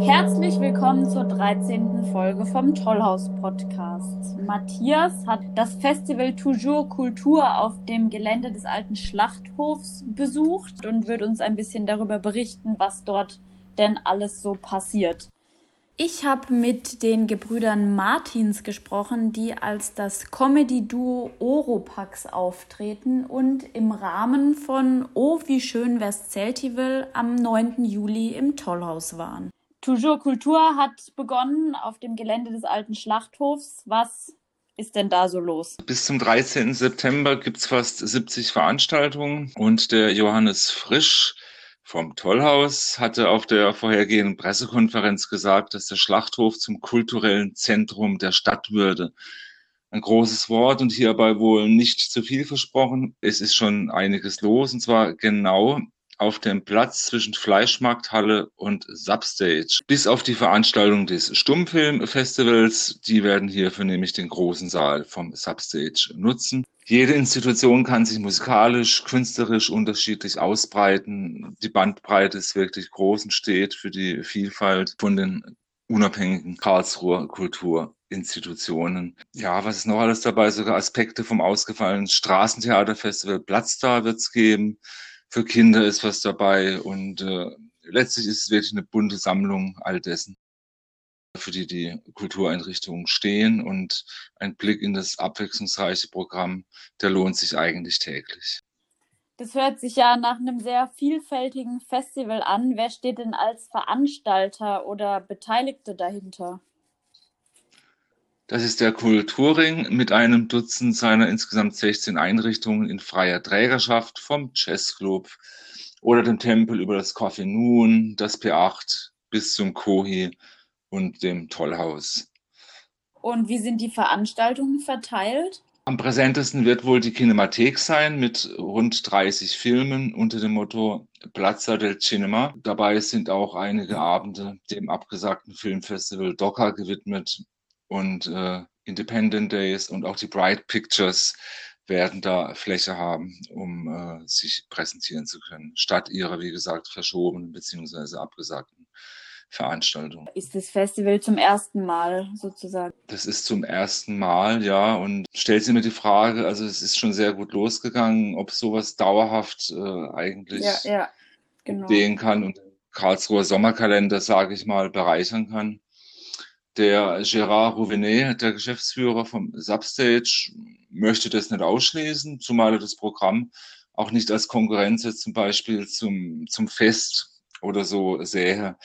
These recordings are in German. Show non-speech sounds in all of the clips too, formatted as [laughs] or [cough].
Herzlich willkommen zur 13. Folge vom Tollhaus Podcast. Matthias hat das Festival Toujours Kultur auf dem Gelände des alten Schlachthofs besucht und wird uns ein bisschen darüber berichten, was dort denn alles so passiert. Ich habe mit den Gebrüdern Martins gesprochen, die als das Comedy-Duo Oropax auftreten und im Rahmen von Oh, wie schön wär's Zeltival am 9. Juli im Tollhaus waren. Toujours Kultur hat begonnen auf dem Gelände des alten Schlachthofs. Was ist denn da so los? Bis zum 13. September gibt's fast 70 Veranstaltungen und der Johannes Frisch vom Tollhaus hatte auf der vorhergehenden Pressekonferenz gesagt, dass der Schlachthof zum kulturellen Zentrum der Stadt würde. Ein großes Wort und hierbei wohl nicht zu viel versprochen. Es ist schon einiges los und zwar genau auf dem Platz zwischen Fleischmarkthalle und Substage. Bis auf die Veranstaltung des Stummfilmfestivals, die werden hierfür nämlich den großen Saal vom Substage nutzen. Jede Institution kann sich musikalisch, künstlerisch unterschiedlich ausbreiten. Die Bandbreite ist wirklich groß und steht für die Vielfalt von den unabhängigen Karlsruher Kulturinstitutionen. Ja, was ist noch alles dabei? Sogar Aspekte vom ausgefallenen Straßentheaterfestival Platzstar wird es geben. Für Kinder ist was dabei und äh, letztlich ist es wirklich eine bunte Sammlung all dessen für die die Kultureinrichtungen stehen und ein Blick in das abwechslungsreiche Programm, der lohnt sich eigentlich täglich. Das hört sich ja nach einem sehr vielfältigen Festival an. Wer steht denn als Veranstalter oder Beteiligte dahinter? Das ist der Kulturring mit einem Dutzend seiner insgesamt 16 Einrichtungen in freier Trägerschaft vom Jazzclub oder dem Tempel über das Coffee Noon, das P8 bis zum Kohi und dem Tollhaus. Und wie sind die Veranstaltungen verteilt? Am präsentesten wird wohl die Kinemathek sein mit rund 30 Filmen unter dem Motto Plaza del Cinema. Dabei sind auch einige Abende dem abgesagten Filmfestival Docker gewidmet und äh, Independent Days und auch die Bright Pictures werden da Fläche haben, um äh, sich präsentieren zu können, statt ihrer, wie gesagt, verschobenen bzw. abgesagten Veranstaltung. Ist das Festival zum ersten Mal sozusagen? Das ist zum ersten Mal, ja. Und stellt sich mir die Frage, also es ist schon sehr gut losgegangen, ob sowas dauerhaft äh, eigentlich ja, ja, genau. gehen kann und den Karlsruher Sommerkalender, sage ich mal, bereichern kann. Der Gérard Rouvenet, der Geschäftsführer vom Substage, möchte das nicht ausschließen, zumal er das Programm auch nicht als Konkurrenz jetzt zum Beispiel zum, zum Fest oder so sähe.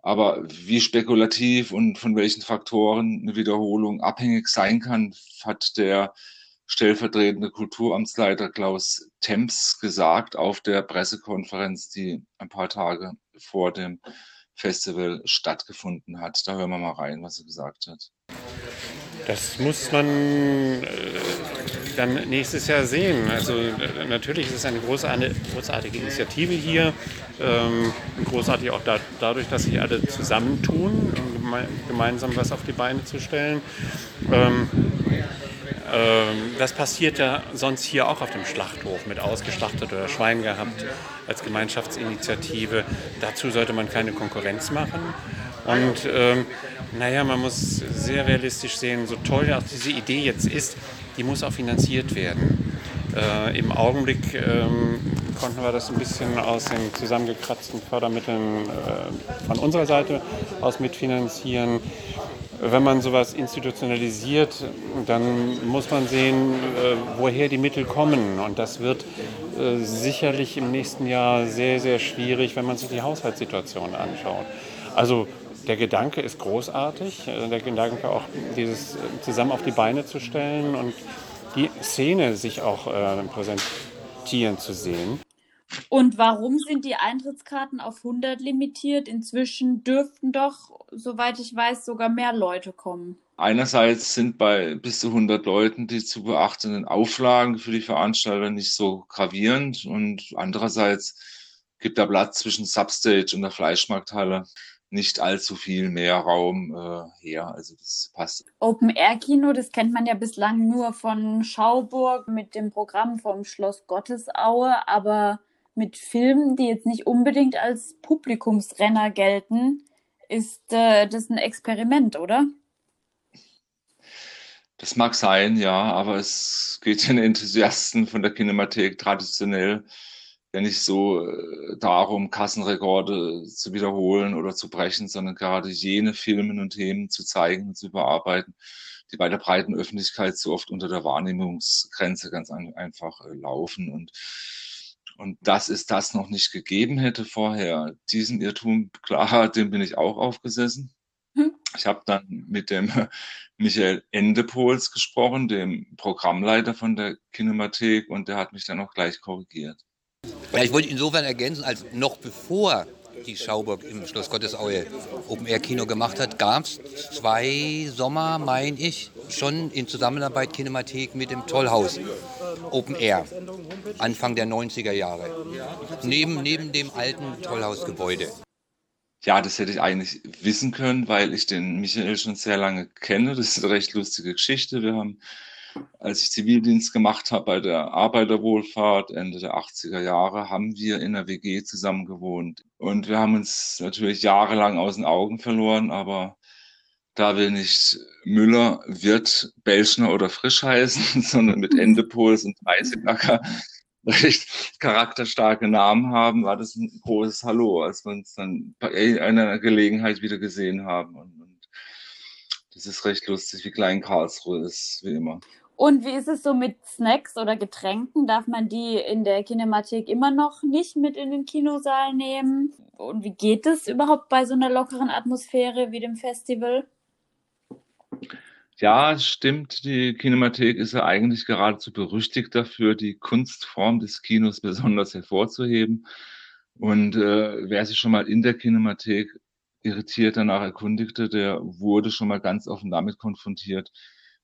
Aber wie spekulativ und von welchen Faktoren eine Wiederholung abhängig sein kann, hat der stellvertretende Kulturamtsleiter Klaus Temps gesagt auf der Pressekonferenz, die ein paar Tage vor dem Festival stattgefunden hat. Da hören wir mal rein, was er gesagt hat. Das muss man äh, dann nächstes Jahr sehen. Also äh, natürlich ist es eine großartige, großartige Initiative hier. Ähm, großartig auch da, dadurch, dass sich alle zusammentun, um geme gemeinsam was auf die Beine zu stellen. Ähm, das passiert ja sonst hier auch auf dem Schlachthof mit ausgeschlachtet oder Schwein gehabt als Gemeinschaftsinitiative. Dazu sollte man keine Konkurrenz machen. Und ähm, naja, man muss sehr realistisch sehen, so toll auch diese Idee jetzt ist, die muss auch finanziert werden. Äh, Im Augenblick ähm, konnten wir das ein bisschen aus den zusammengekratzten Fördermitteln äh, von unserer Seite aus mitfinanzieren. Wenn man sowas institutionalisiert, dann muss man sehen, äh, woher die Mittel kommen. Und das wird äh, sicherlich im nächsten Jahr sehr, sehr schwierig, wenn man sich die Haushaltssituation anschaut. Also der Gedanke ist großartig, äh, der Gedanke auch, dieses zusammen auf die Beine zu stellen und die Szene sich auch präsentieren zu sehen. Und warum sind die Eintrittskarten auf 100 limitiert? Inzwischen dürften doch, soweit ich weiß, sogar mehr Leute kommen. Einerseits sind bei bis zu 100 Leuten die zu beachtenden Auflagen für die Veranstalter nicht so gravierend und andererseits gibt der Platz zwischen Substage und der Fleischmarkthalle nicht allzu viel mehr Raum äh, her. Also das passt. Open Air Kino, das kennt man ja bislang nur von Schauburg mit dem Programm vom Schloss Gottesaue, aber mit Filmen, die jetzt nicht unbedingt als Publikumsrenner gelten, ist äh, das ein Experiment, oder? Das mag sein, ja, aber es geht den Enthusiasten von der Kinemathek traditionell ja nicht so äh, darum, Kassenrekorde zu wiederholen oder zu brechen, sondern gerade jene Filme und Themen zu zeigen und zu überarbeiten, die bei der breiten Öffentlichkeit so oft unter der Wahrnehmungsgrenze ganz ein, einfach äh, laufen. Und, und dass es das noch nicht gegeben hätte vorher, diesen Irrtum, klar, [laughs] dem bin ich auch aufgesessen. Hm. Ich habe dann mit dem [laughs] Michael Endepols gesprochen, dem Programmleiter von der Kinemathek, und der hat mich dann auch gleich korrigiert. Ja, ich wollte insofern ergänzen, als noch bevor die Schauburg im Schloss Gottesaue Open Air Kino gemacht hat, gab es zwei Sommer, meine ich, schon in Zusammenarbeit Kinemathek mit dem Tollhaus Open Air, Anfang der 90er Jahre, neben, neben dem alten Tollhausgebäude. Ja, das hätte ich eigentlich wissen können, weil ich den Michael schon sehr lange kenne. Das ist eine recht lustige Geschichte. Wir haben als ich Zivildienst gemacht habe bei der Arbeiterwohlfahrt Ende der 80er Jahre, haben wir in der WG zusammen gewohnt. Und wir haben uns natürlich jahrelang aus den Augen verloren, aber da wir nicht Müller, Wirt, Belschner oder Frisch heißen, [laughs] sondern mit Endepols und Eisenacker recht charakterstarke Namen haben, war das ein großes Hallo, als wir uns dann bei einer Gelegenheit wieder gesehen haben. Und das ist recht lustig, wie klein Karlsruhe ist, wie immer. Und wie ist es so mit Snacks oder Getränken? Darf man die in der Kinematik immer noch nicht mit in den Kinosaal nehmen? Und wie geht es überhaupt bei so einer lockeren Atmosphäre wie dem Festival? Ja, es stimmt. Die Kinemathek ist ja eigentlich geradezu berüchtigt dafür, die Kunstform des Kinos besonders hervorzuheben. Und äh, wer sich schon mal in der Kinemathek irritiert danach erkundigte, der wurde schon mal ganz offen damit konfrontiert,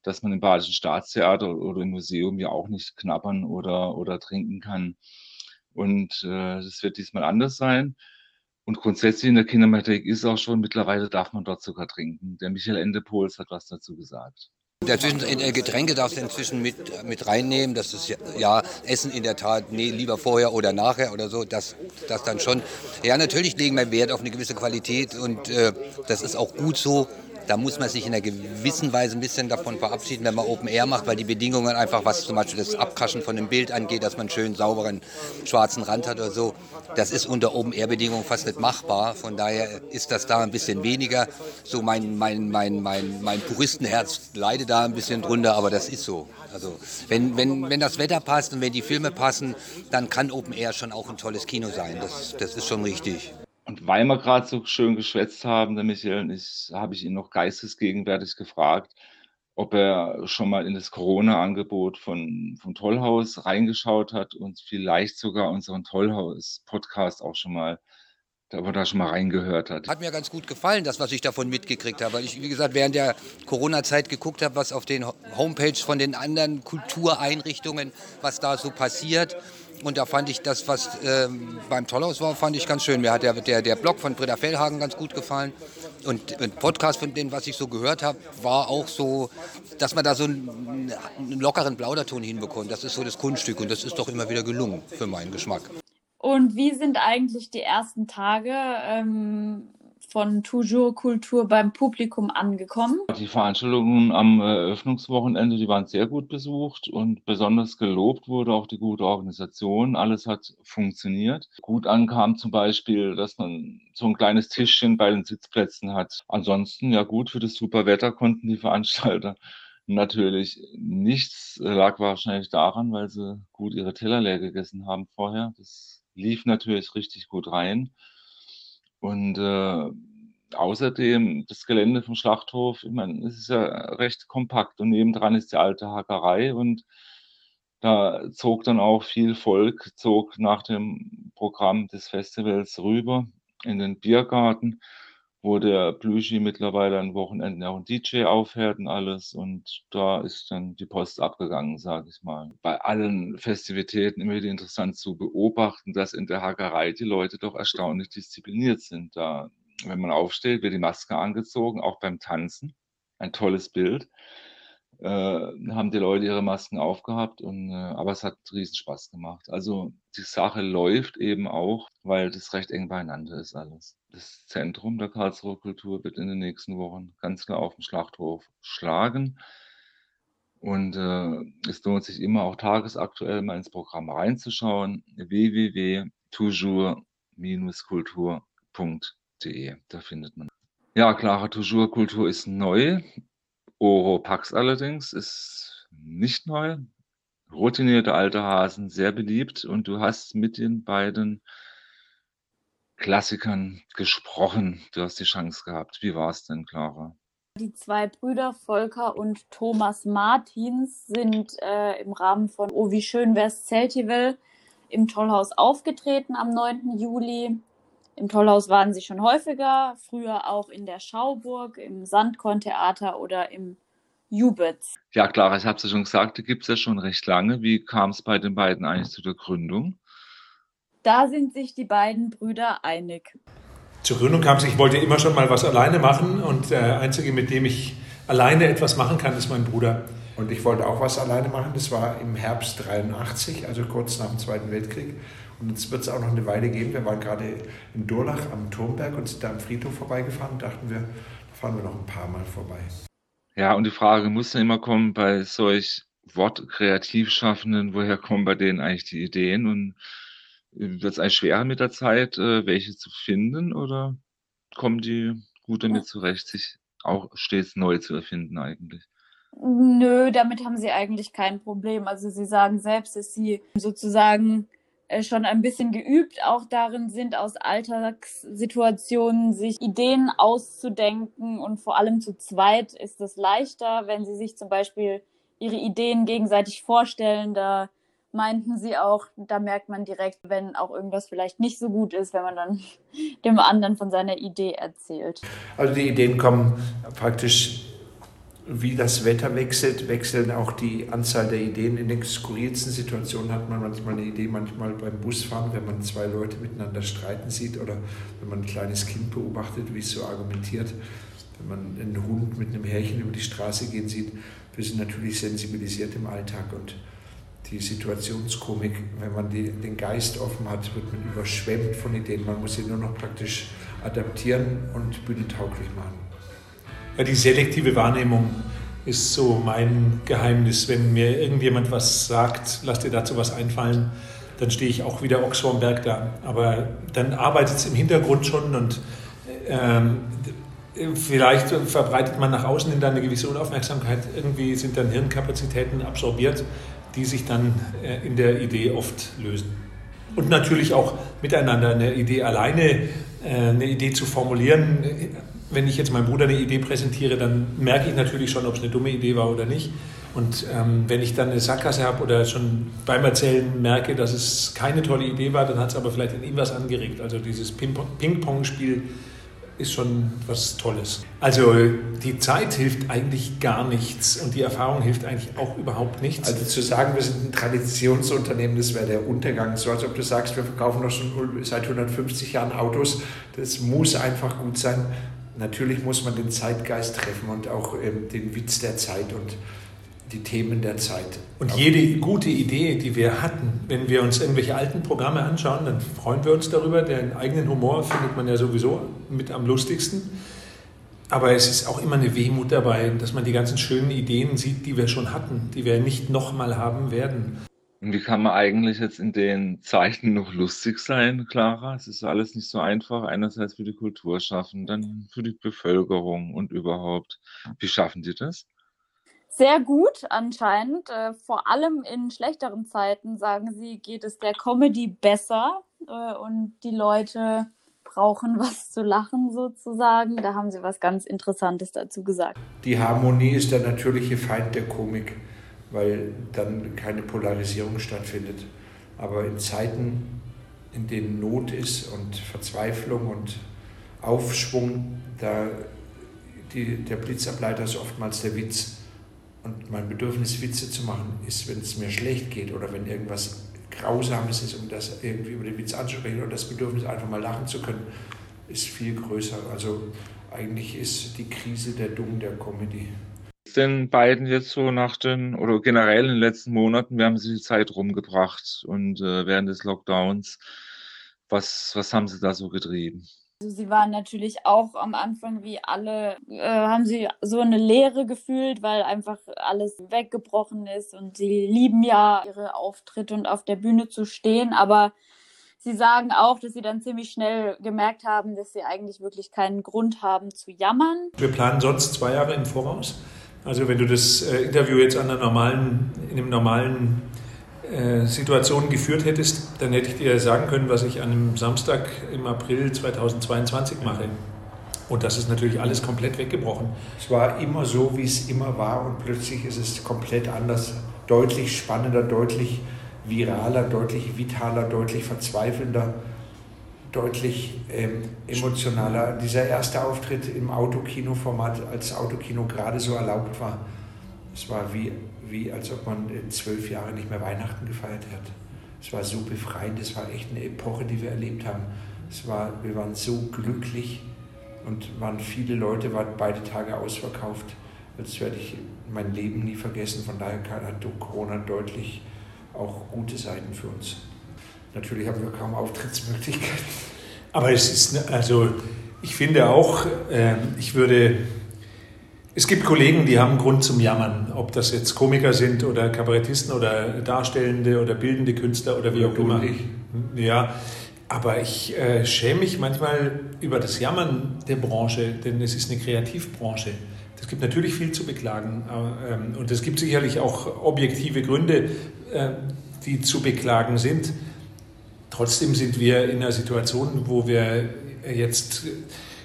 dass man im Badischen Staatstheater oder im Museum ja auch nicht knabbern oder, oder trinken kann. Und äh, das wird diesmal anders sein. Und grundsätzlich in der Kinemathek ist auch schon, mittlerweile darf man dort sogar trinken. Der Michael Endepols hat was dazu gesagt. Dazwischen äh, Getränke darfst du inzwischen mit, mit reinnehmen. Das ist ja, ja, Essen in der Tat, nee, lieber vorher oder nachher oder so, das, das dann schon. Ja, natürlich legen wir Wert auf eine gewisse Qualität und äh, das ist auch gut so. Da muss man sich in einer gewissen Weise ein bisschen davon verabschieden, wenn man Open Air macht, weil die Bedingungen einfach, was zum Beispiel das Abkaschen von dem Bild angeht, dass man einen schönen sauberen schwarzen Rand hat oder so, das ist unter Open Air Bedingungen fast nicht machbar. Von daher ist das da ein bisschen weniger. So mein, mein, mein, mein, mein Puristenherz leidet da ein bisschen drunter, aber das ist so. Also wenn, wenn, wenn das Wetter passt und wenn die Filme passen, dann kann Open Air schon auch ein tolles Kino sein. Das, das ist schon richtig. Und weil wir gerade so schön geschwätzt haben, der Michael und ich, habe ich ihn noch geistesgegenwärtig gefragt, ob er schon mal in das Corona-Angebot von, von Tollhaus reingeschaut hat und vielleicht sogar unseren Tollhaus-Podcast auch schon mal wo da schon mal reingehört hat. Hat mir ganz gut gefallen, das, was ich davon mitgekriegt habe, weil ich, wie gesagt, während der Corona-Zeit geguckt habe, was auf den Homepages von den anderen Kultureinrichtungen, was da so passiert. Und da fand ich das, was ähm, beim Tollhaus war, fand ich ganz schön. Mir hat der, der, der Blog von Britta Fellhagen ganz gut gefallen. Und ein Podcast von denen, was ich so gehört habe, war auch so, dass man da so einen, einen lockeren Plauderton hinbekommt. Das ist so das Kunststück und das ist doch immer wieder gelungen für meinen Geschmack. Und wie sind eigentlich die ersten Tage ähm, von Toujours Kultur beim Publikum angekommen? Die Veranstaltungen am Eröffnungswochenende, die waren sehr gut besucht und besonders gelobt wurde auch die gute Organisation. Alles hat funktioniert. Gut ankam zum Beispiel, dass man so ein kleines Tischchen bei den Sitzplätzen hat. Ansonsten, ja gut, für das super Wetter konnten die Veranstalter [laughs] natürlich nichts. Lag wahrscheinlich daran, weil sie gut ihre Teller leer gegessen haben vorher. Das lief natürlich richtig gut rein. Und äh, außerdem das Gelände vom Schlachthof, ich meine, es ist ja recht kompakt und nebendran ist die alte Hackerei und da zog dann auch viel Volk, zog nach dem Programm des Festivals rüber in den Biergarten, wo der Blüschi mittlerweile an Wochenenden auch ein DJ aufhört und alles. Und da ist dann die Post abgegangen, sage ich mal. Bei allen Festivitäten immer wieder interessant zu beobachten, dass in der Hackerei die Leute doch erstaunlich diszipliniert sind. Da, wenn man aufsteht, wird die Maske angezogen, auch beim Tanzen. Ein tolles Bild. Äh, haben die Leute ihre Masken aufgehabt. Und, äh, aber es hat riesen Spaß gemacht. Also die Sache läuft eben auch, weil das recht eng beieinander ist alles. Das Zentrum der Karlsruher Kultur wird in den nächsten Wochen ganz klar auf dem Schlachthof schlagen. Und äh, es lohnt sich immer auch tagesaktuell mal ins Programm reinzuschauen. www.toujours-kultur.de. Da findet man. Ja, Clara, Toujours Kultur ist neu. Oropax allerdings ist nicht neu. Routinierte alte Hasen, sehr beliebt. Und du hast mit den beiden Klassikern gesprochen. Du hast die Chance gehabt. Wie war es denn, Clara? Die zwei Brüder Volker und Thomas Martins sind äh, im Rahmen von Oh, wie schön wär's Zeltivel im Tollhaus aufgetreten am 9. Juli. Im Tollhaus waren sie schon häufiger, früher auch in der Schauburg, im Sandkorn-Theater oder im Jubitz. Ja, klar, ich habe es ja schon gesagt, die gibt es ja schon recht lange. Wie kam es bei den beiden eigentlich zu der Gründung? Da sind sich die beiden Brüder einig. Zur Gründung kam es, ich wollte immer schon mal was alleine machen und der Einzige, mit dem ich alleine etwas machen kann, ist mein Bruder. Und ich wollte auch was alleine machen. Das war im Herbst 83, also kurz nach dem Zweiten Weltkrieg. Und jetzt wird es auch noch eine Weile geben. Wir waren gerade in Durlach am Turmberg und sind da am Friedhof vorbeigefahren und dachten wir, da fahren wir noch ein paar Mal vorbei. Ja, und die Frage muss dann immer kommen bei solch Wortkreativschaffenden, woher kommen bei denen eigentlich die Ideen und äh, wird es eigentlich schwerer mit der Zeit, äh, welche zu finden oder kommen die gut damit zurecht, sich auch stets neu zu erfinden eigentlich? Nö, damit haben sie eigentlich kein Problem. Also sie sagen selbst, dass sie sozusagen schon ein bisschen geübt auch darin sind, aus Alltagssituationen sich Ideen auszudenken und vor allem zu zweit ist es leichter, wenn sie sich zum Beispiel ihre Ideen gegenseitig vorstellen. Da meinten sie auch, da merkt man direkt, wenn auch irgendwas vielleicht nicht so gut ist, wenn man dann [laughs] dem anderen von seiner Idee erzählt. Also die Ideen kommen praktisch wie das Wetter wechselt, wechseln auch die Anzahl der Ideen. In den skurrilsten Situationen hat man manchmal eine Idee, manchmal beim Busfahren, wenn man zwei Leute miteinander streiten sieht oder wenn man ein kleines Kind beobachtet, wie es so argumentiert. Wenn man einen Hund mit einem Härchen über die Straße gehen sieht, wir sind natürlich sensibilisiert im Alltag und die Situationskomik, wenn man die, den Geist offen hat, wird man überschwemmt von Ideen. Man muss sie nur noch praktisch adaptieren und bühnentauglich machen. Ja, die selektive Wahrnehmung ist so mein Geheimnis. Wenn mir irgendjemand was sagt, lass dir dazu was einfallen, dann stehe ich auch wieder Ochs vorm da. Aber dann arbeitet es im Hintergrund schon und ähm, vielleicht verbreitet man nach außen in eine gewisse Unaufmerksamkeit. Irgendwie sind dann Hirnkapazitäten absorbiert, die sich dann äh, in der Idee oft lösen. Und natürlich auch miteinander eine Idee alleine, äh, eine Idee zu formulieren, wenn ich jetzt meinem Bruder eine Idee präsentiere, dann merke ich natürlich schon, ob es eine dumme Idee war oder nicht. Und ähm, wenn ich dann eine Sackgasse habe oder schon beim Erzählen merke, dass es keine tolle Idee war, dann hat es aber vielleicht in ihm was angeregt. Also dieses Ping-Pong-Spiel ist schon was Tolles. Also die Zeit hilft eigentlich gar nichts und die Erfahrung hilft eigentlich auch überhaupt nichts. Also zu sagen, wir sind ein Traditionsunternehmen, das wäre der Untergang. So als ob du sagst, wir verkaufen doch schon seit 150 Jahren Autos. Das muss einfach gut sein natürlich muss man den Zeitgeist treffen und auch ähm, den Witz der Zeit und die Themen der Zeit. Und jede gute Idee, die wir hatten, wenn wir uns irgendwelche alten Programme anschauen, dann freuen wir uns darüber. Den eigenen Humor findet man ja sowieso mit am lustigsten. Aber es ist auch immer eine Wehmut dabei, dass man die ganzen schönen Ideen sieht, die wir schon hatten, die wir nicht nochmal haben werden. Und wie kann man eigentlich jetzt in den Zeiten noch lustig sein, Clara? Es ist alles nicht so einfach. Einerseits für die Kultur schaffen, dann für die Bevölkerung und überhaupt. Wie schaffen die das? Sehr gut anscheinend. Äh, vor allem in schlechteren Zeiten, sagen sie, geht es der Comedy besser äh, und die Leute brauchen [laughs] was zu lachen sozusagen. Da haben sie was ganz Interessantes dazu gesagt. Die Harmonie ist der natürliche Feind der Komik weil dann keine Polarisierung stattfindet. Aber in Zeiten, in denen Not ist und Verzweiflung und Aufschwung, da die, der Blitzableiter ist oftmals der Witz. Und mein Bedürfnis, Witze zu machen, ist, wenn es mir schlecht geht oder wenn irgendwas Grausames ist, um das irgendwie über den Witz anzusprechen oder das Bedürfnis, einfach mal lachen zu können, ist viel größer. Also eigentlich ist die Krise der Dumm der Comedy den beiden jetzt so nach den, oder generell in den letzten Monaten, wir haben sie die Zeit rumgebracht und äh, während des Lockdowns, was, was haben sie da so getrieben? Also sie waren natürlich auch am Anfang wie alle, äh, haben sie so eine Leere gefühlt, weil einfach alles weggebrochen ist und sie lieben ja ihre Auftritte und auf der Bühne zu stehen, aber sie sagen auch, dass sie dann ziemlich schnell gemerkt haben, dass sie eigentlich wirklich keinen Grund haben zu jammern. Wir planen sonst zwei Jahre im Voraus. Also wenn du das äh, Interview jetzt an einer normalen, in einem normalen äh, Situation geführt hättest, dann hätte ich dir sagen können, was ich an einem Samstag im April 2022 mache. Und das ist natürlich alles komplett weggebrochen. Es war immer so, wie es immer war und plötzlich ist es komplett anders, deutlich spannender, deutlich viraler, deutlich vitaler, deutlich verzweifelnder, deutlich ähm, emotionaler. Dieser erste Auftritt im Autokino-Format, als Autokino gerade so erlaubt war, es war wie wie als ob man zwölf Jahre nicht mehr Weihnachten gefeiert hat. Es war so befreiend, es war echt eine Epoche, die wir erlebt haben. Es war, wir waren so glücklich und waren viele Leute, waren beide Tage ausverkauft. Das werde ich mein Leben nie vergessen. Von daher hat Corona deutlich auch gute Seiten für uns. Natürlich haben wir kaum Auftrittsmöglichkeiten. Aber es ist, also ich finde auch, äh, ich würde es gibt Kollegen, die haben Grund zum Jammern, ob das jetzt Komiker sind oder Kabarettisten oder Darstellende oder bildende Künstler oder wie auch immer. Ja, aber ich äh, schäme mich manchmal über das Jammern der Branche, denn es ist eine Kreativbranche. Es gibt natürlich viel zu beklagen ähm, und es gibt sicherlich auch objektive Gründe, äh, die zu beklagen sind. Trotzdem sind wir in einer Situation, wo wir jetzt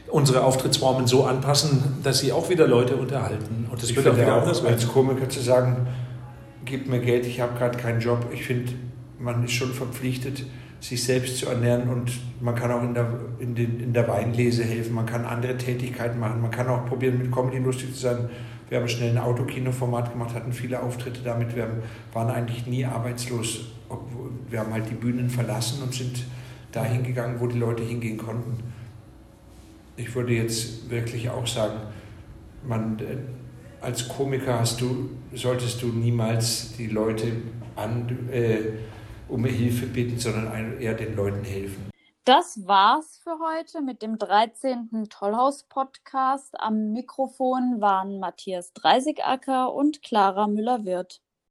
unsere Auftrittsformen so anpassen, dass sie auch wieder Leute unterhalten. Und das ich wird auch wieder anders werden. Als Komiker zu sagen, gib mir Geld, ich habe gerade keinen Job. Ich finde, man ist schon verpflichtet, sich selbst zu ernähren und man kann auch in der, in, den, in der Weinlese helfen, man kann andere Tätigkeiten machen, man kann auch probieren, mit Comedy lustig zu sein. Wir haben schnell ein Autokino-Format gemacht, hatten viele Auftritte damit, wir waren eigentlich nie arbeitslos. Wir haben halt die Bühnen verlassen und sind dahin gegangen, wo die Leute hingehen konnten ich würde jetzt wirklich auch sagen, man, äh, als Komiker hast du, solltest du niemals die Leute an, äh, um Hilfe bitten, sondern eher den Leuten helfen. Das war's für heute mit dem 13. Tollhaus-Podcast. Am Mikrofon waren Matthias Dreisigacker und Clara Müller-Wirth.